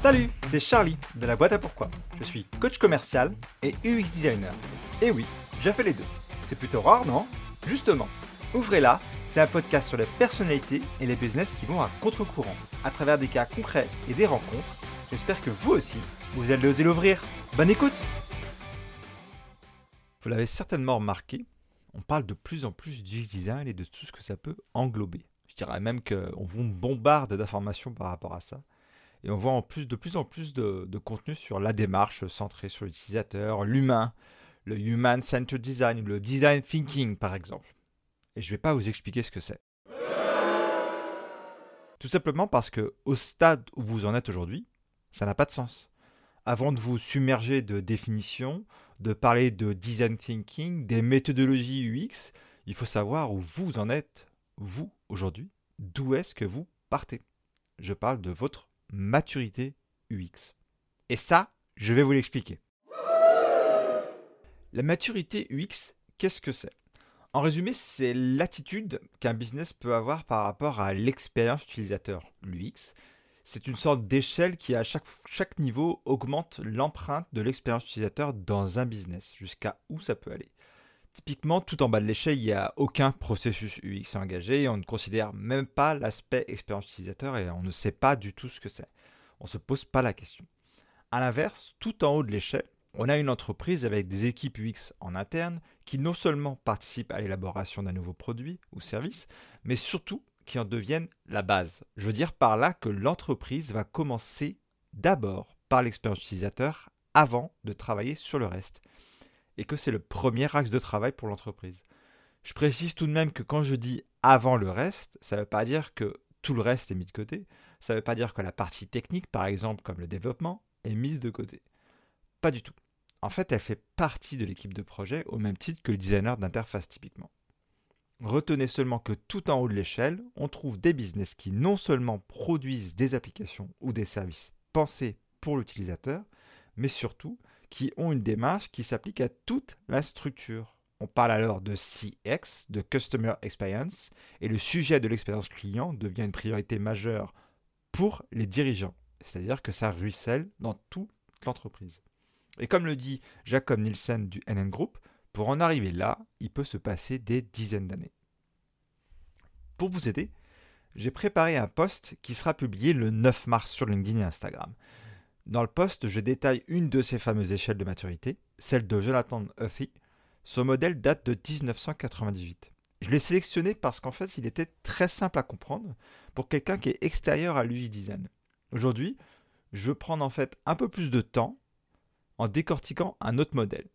Salut, c'est Charlie de la boîte à pourquoi. Je suis coach commercial et UX designer. Et oui, j'ai fait les deux. C'est plutôt rare, non? Justement, Ouvrez-la, c'est un podcast sur les personnalités et les business qui vont à contre-courant, à travers des cas concrets et des rencontres. J'espère que vous aussi, vous allez oser l'ouvrir. Bonne écoute Vous l'avez certainement remarqué, on parle de plus en plus du design et de tout ce que ça peut englober. Je dirais même qu'on vous bombarde d'informations par rapport à ça. Et on voit en plus de plus en plus de, contenu sur la démarche centrée sur l'utilisateur, l'humain, le Human Centered Design, le Design Thinking par exemple et je ne vais pas vous expliquer ce que c'est. Tout simplement parce que au stade où vous en êtes aujourd'hui, ça n'a pas de sens. Avant de vous submerger de définitions, de parler de design thinking, des méthodologies UX, il faut savoir où vous en êtes, vous, aujourd'hui, d'où est-ce que vous partez? Je parle de votre maturité UX. Et ça, je vais vous l'expliquer. La maturité UX, qu'est-ce que c'est? En résumé, c'est l'attitude qu'un business peut avoir par rapport à l'expérience utilisateur, l'UX. C'est une sorte d'échelle qui, à chaque, chaque niveau, augmente l'empreinte de l'expérience utilisateur dans un business, jusqu'à où ça peut aller. Typiquement, tout en bas de l'échelle, il n'y a aucun processus UX engagé, on ne considère même pas l'aspect expérience utilisateur et on ne sait pas du tout ce que c'est. On ne se pose pas la question. A l'inverse, tout en haut de l'échelle, on a une entreprise avec des équipes UX en interne qui non seulement participent à l'élaboration d'un nouveau produit ou service, mais surtout qui en deviennent la base. Je veux dire par là que l'entreprise va commencer d'abord par l'expérience utilisateur avant de travailler sur le reste. Et que c'est le premier axe de travail pour l'entreprise. Je précise tout de même que quand je dis avant le reste, ça ne veut pas dire que tout le reste est mis de côté. Ça ne veut pas dire que la partie technique, par exemple comme le développement, est mise de côté. Pas du tout. En fait, elle fait partie de l'équipe de projet au même titre que le designer d'interface typiquement. Retenez seulement que tout en haut de l'échelle, on trouve des business qui non seulement produisent des applications ou des services pensés pour l'utilisateur, mais surtout qui ont une démarche qui s'applique à toute la structure. On parle alors de CX, de Customer Experience, et le sujet de l'expérience client devient une priorité majeure pour les dirigeants. C'est-à-dire que ça ruisselle dans toute l'entreprise. Et comme le dit Jacob Nielsen du NN Group, pour en arriver là, il peut se passer des dizaines d'années. Pour vous aider, j'ai préparé un post qui sera publié le 9 mars sur LinkedIn et Instagram. Dans le post, je détaille une de ces fameuses échelles de maturité, celle de Jonathan Huffy. Ce modèle date de 1998. Je l'ai sélectionné parce qu'en fait, il était très simple à comprendre pour quelqu'un qui est extérieur à l'UI design. Aujourd'hui, je prendre en fait un peu plus de temps en décortiquant un autre modèle.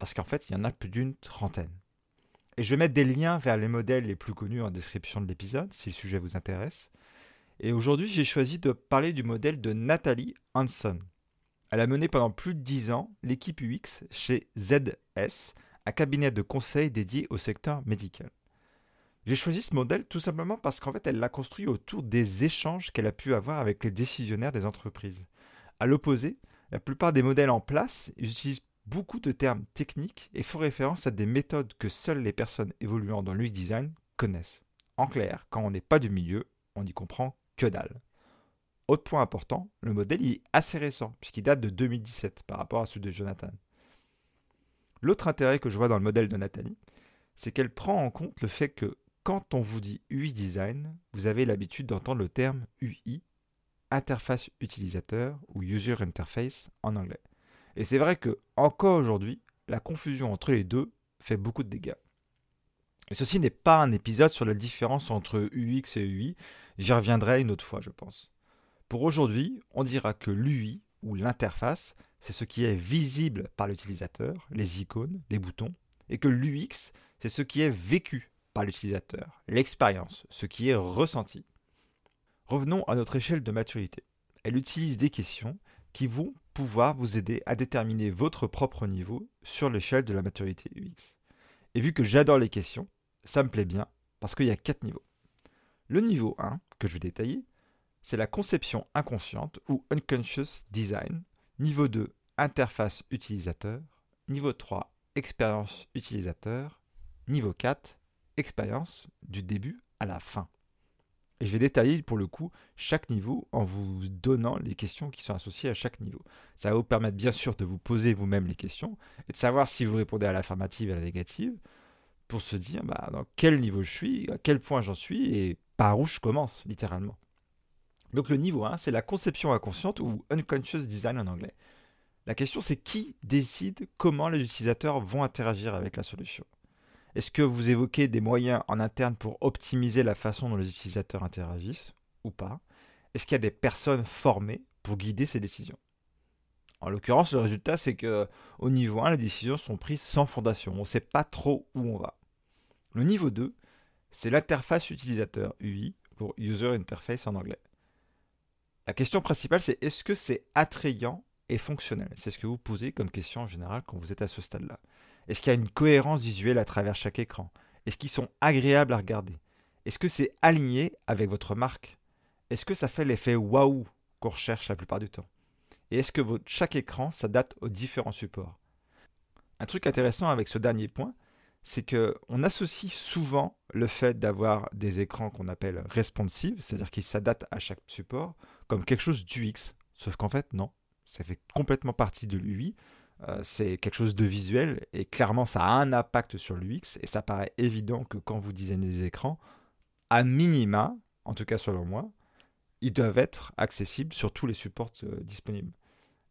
Parce qu'en fait, il y en a plus d'une trentaine. Et je vais mettre des liens vers les modèles les plus connus en description de l'épisode, si le sujet vous intéresse. Et aujourd'hui, j'ai choisi de parler du modèle de Nathalie Hanson. Elle a mené pendant plus de 10 ans l'équipe UX chez ZS, un cabinet de conseil dédié au secteur médical. J'ai choisi ce modèle tout simplement parce qu'en fait, elle l'a construit autour des échanges qu'elle a pu avoir avec les décisionnaires des entreprises. À l'opposé, la plupart des modèles en place utilisent beaucoup de termes techniques et font référence à des méthodes que seules les personnes évoluant dans l'UX design connaissent. En clair, quand on n'est pas du milieu, on n'y comprend que dalle. Autre point important, le modèle est assez récent, puisqu'il date de 2017 par rapport à celui de Jonathan. L'autre intérêt que je vois dans le modèle de Nathalie, c'est qu'elle prend en compte le fait que quand on vous dit UI design, vous avez l'habitude d'entendre le terme UI interface utilisateur ou user interface en anglais. Et c'est vrai que encore aujourd'hui, la confusion entre les deux fait beaucoup de dégâts. Et ceci n'est pas un épisode sur la différence entre UX et UI, j'y reviendrai une autre fois, je pense. Pour aujourd'hui, on dira que l'UI ou l'interface, c'est ce qui est visible par l'utilisateur, les icônes, les boutons, et que l'UX, c'est ce qui est vécu par l'utilisateur, l'expérience, ce qui est ressenti. Revenons à notre échelle de maturité. Elle utilise des questions qui vont pouvoir vous aider à déterminer votre propre niveau sur l'échelle de la maturité UX. Et vu que j'adore les questions, ça me plaît bien parce qu'il y a quatre niveaux. Le niveau 1, que je vais détailler, c'est la conception inconsciente ou unconscious design. Niveau 2, interface utilisateur. Niveau 3, expérience utilisateur. Niveau 4, expérience du début à la fin. Et je vais détailler pour le coup chaque niveau en vous donnant les questions qui sont associées à chaque niveau. Ça va vous permettre bien sûr de vous poser vous-même les questions et de savoir si vous répondez à l'affirmative et à la négative pour se dire bah, dans quel niveau je suis, à quel point j'en suis et par où je commence littéralement. Donc le niveau 1, c'est la conception inconsciente ou unconscious design en anglais. La question c'est qui décide comment les utilisateurs vont interagir avec la solution? Est-ce que vous évoquez des moyens en interne pour optimiser la façon dont les utilisateurs interagissent ou pas? Est-ce qu'il y a des personnes formées pour guider ces décisions? En l'occurrence, le résultat, c'est que au niveau 1, les décisions sont prises sans fondation. On ne sait pas trop où on va. Le niveau 2, c'est l'interface utilisateur UI pour User Interface en anglais. La question principale, c'est est-ce que c'est attrayant et fonctionnel? C'est ce que vous posez comme question en général quand vous êtes à ce stade-là. Est-ce qu'il y a une cohérence visuelle à travers chaque écran? Est-ce qu'ils sont agréables à regarder? Est-ce que c'est aligné avec votre marque? Est-ce que ça fait l'effet waouh qu'on recherche la plupart du temps? Et est-ce que chaque écran s'adapte aux différents supports? Un truc intéressant avec ce dernier point, c'est qu'on associe souvent le fait d'avoir des écrans qu'on appelle responsive, c'est-à-dire qu'ils s'adaptent à chaque support, comme quelque chose d'UX. Sauf qu'en fait, non, ça fait complètement partie de l'UI. Euh, c'est quelque chose de visuel et clairement ça a un impact sur l'UX et ça paraît évident que quand vous designez des écrans, à minima, en tout cas selon moi, ils doivent être accessibles sur tous les supports euh, disponibles.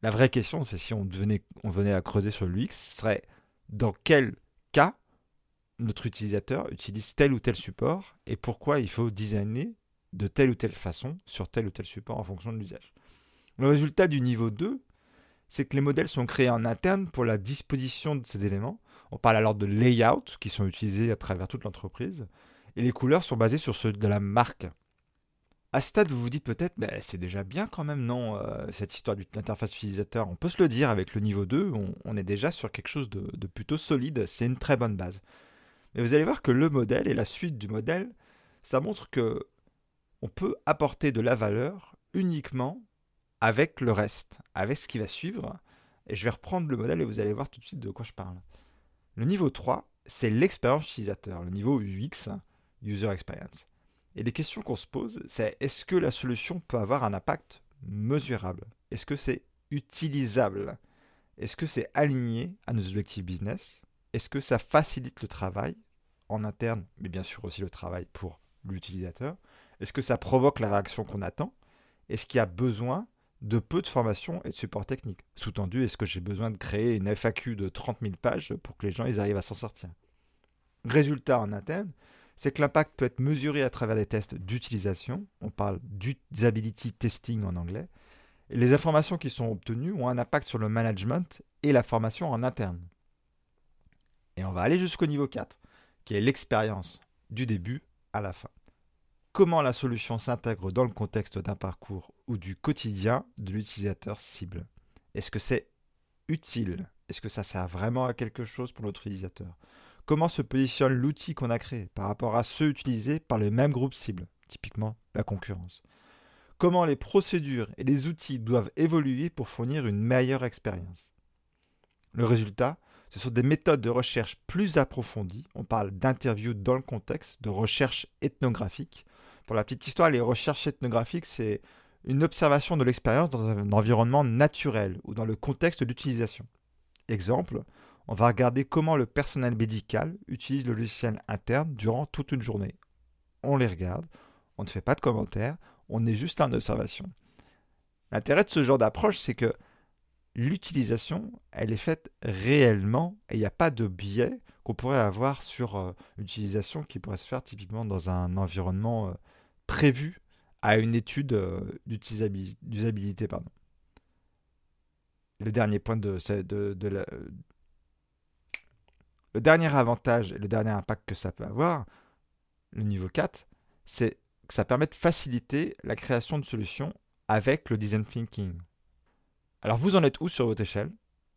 La vraie question, c'est si on, on venait à creuser sur l'UX, ce serait dans quel cas notre utilisateur utilise tel ou tel support et pourquoi il faut designer de telle ou telle façon sur tel ou tel support en fonction de l'usage. Le résultat du niveau 2, c'est que les modèles sont créés en interne pour la disposition de ces éléments. On parle alors de layout qui sont utilisés à travers toute l'entreprise. Et les couleurs sont basées sur ceux de la marque. À ce stade, vous vous dites peut-être, c'est déjà bien quand même, non, euh, cette histoire d'interface utilisateur. On peut se le dire avec le niveau 2, on, est déjà sur quelque chose de plutôt solide, c'est une très bonne base. Mais vous allez voir que le modèle et la suite du modèle, ça montre que on peut apporter de la valeur uniquement avec le reste, avec ce qui va suivre. Et je vais reprendre le modèle et vous allez voir tout de suite de quoi je parle. Le niveau 3, c'est l'expérience utilisateur, le niveau UX, User Experience. Et les questions qu'on se pose, c'est est-ce que la solution peut avoir un impact mesurable? Est-ce que c'est utilisable? Est-ce que c'est aligné à nos objectifs business? Est-ce que ça facilite le travail? En interne, mais bien sûr aussi le travail pour l'utilisateur Est-ce que ça provoque la réaction qu'on attend? Est-ce qu'il y a besoin de peu de formation et de support technique? Sous-tendu, est-ce que j'ai besoin de créer une FAQ de 30 000 pages pour que les gens ils arrivent à s'en sortir? Résultat en interne, c'est que l'impact peut être mesuré à travers des tests d'utilisation. On parle d'usability testing en anglais. Les informations qui sont obtenues ont un impact sur le management et la formation en interne. Et on va aller jusqu'au niveau 4, qui est l'expérience du début à la fin. Comment la solution s'intègre dans le contexte d'un parcours ou du quotidien de l'utilisateur cible? Est-ce que c'est utile? Est-ce que ça sert vraiment à quelque chose pour notre utilisateur? Comment se positionne l'outil qu'on a créé par rapport à ceux utilisés par le même groupe cible, typiquement la concurrence? Comment les procédures et les outils doivent évoluer pour fournir une meilleure expérience? Le résultat, ce sont des méthodes de recherche plus approfondies. On parle d'interviews dans le contexte, de recherche ethnographique, pour la petite histoire, les recherches ethnographiques, c'est une observation de l'expérience dans un environnement naturel ou dans le contexte d'utilisation. Exemple, on va regarder comment le personnel médical utilise le logiciel interne durant toute une journée. On les regarde, on ne fait pas de commentaires, on est juste en observation. L'intérêt de ce genre d'approche, c'est que l'utilisation, elle est faite réellement et il n'y a pas de biais qu'on pourrait avoir sur euh, l'utilisation qui pourrait se faire typiquement dans un environnement euh, prévu à une étude euh, d'usabilité. Le dernier point de, le dernier avantage et le dernier impact que ça peut avoir, le niveau 4, c'est que ça permet de faciliter la création de solutions avec le design thinking. Alors vous en êtes où sur votre échelle?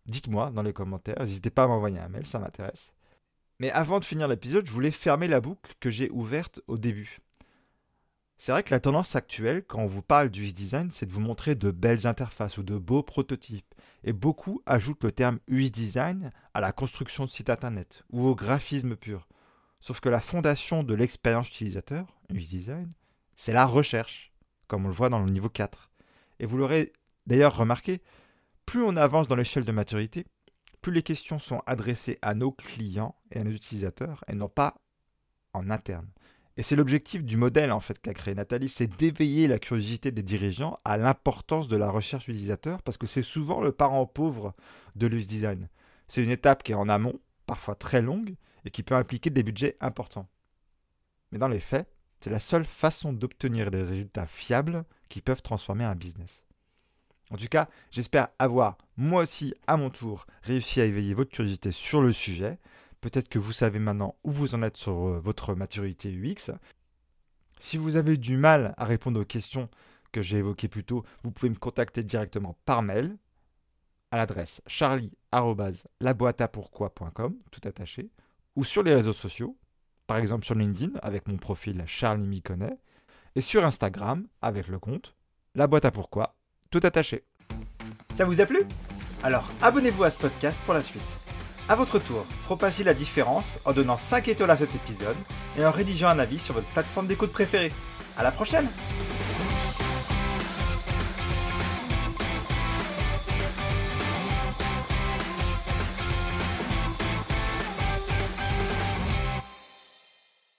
Dites-moi dans les commentaires, n'hésitez pas à m'envoyer un mail, ça m'intéresse. Mais avant de finir l'épisode, je voulais fermer la boucle que j'ai ouverte au début. C'est vrai que la tendance actuelle, quand on vous parle du design, c'est de vous montrer de belles interfaces ou de beaux prototypes. Et beaucoup ajoutent le terme UI design à la construction de sites internet ou au graphisme pur. Sauf que la fondation de l'expérience utilisateur, UI design, c'est la recherche, comme on le voit dans le niveau 4. Et vous l'aurez d'ailleurs remarqué, plus on avance dans l'échelle de maturité, plus les questions sont adressées à nos clients et à nos utilisateurs et non pas en interne. Et c'est l'objectif du modèle en fait qu'a créé Nathalie, c'est d'éveiller la curiosité des dirigeants à l'importance de la recherche utilisateur parce que c'est souvent le parent pauvre de l'UX design. C'est une étape qui est en amont, parfois très longue et qui peut impliquer des budgets importants. Mais dans les faits, c'est la seule façon d'obtenir des résultats fiables qui peuvent transformer un business. En tout cas, j'espère avoir, moi aussi, à mon tour, réussi à éveiller votre curiosité sur le sujet. Peut-être que vous savez maintenant où vous en êtes sur euh, votre maturité UX. Si vous avez du mal à répondre aux questions que j'ai évoquées plus tôt, vous pouvez me contacter directement par mail à l'adresse charlie.laboitapourquoi.com, tout attaché, ou sur les réseaux sociaux, par exemple sur LinkedIn avec mon profil Charlie Miconnet, et sur Instagram avec le compte La boîte à pourquoi tout attaché. Ça vous a plu? Alors abonnez-vous à ce podcast pour la suite. A votre tour, propagez la différence en donnant 5 étoiles à cet épisode et en rédigeant un avis sur votre plateforme d'écoute préférée. À la prochaine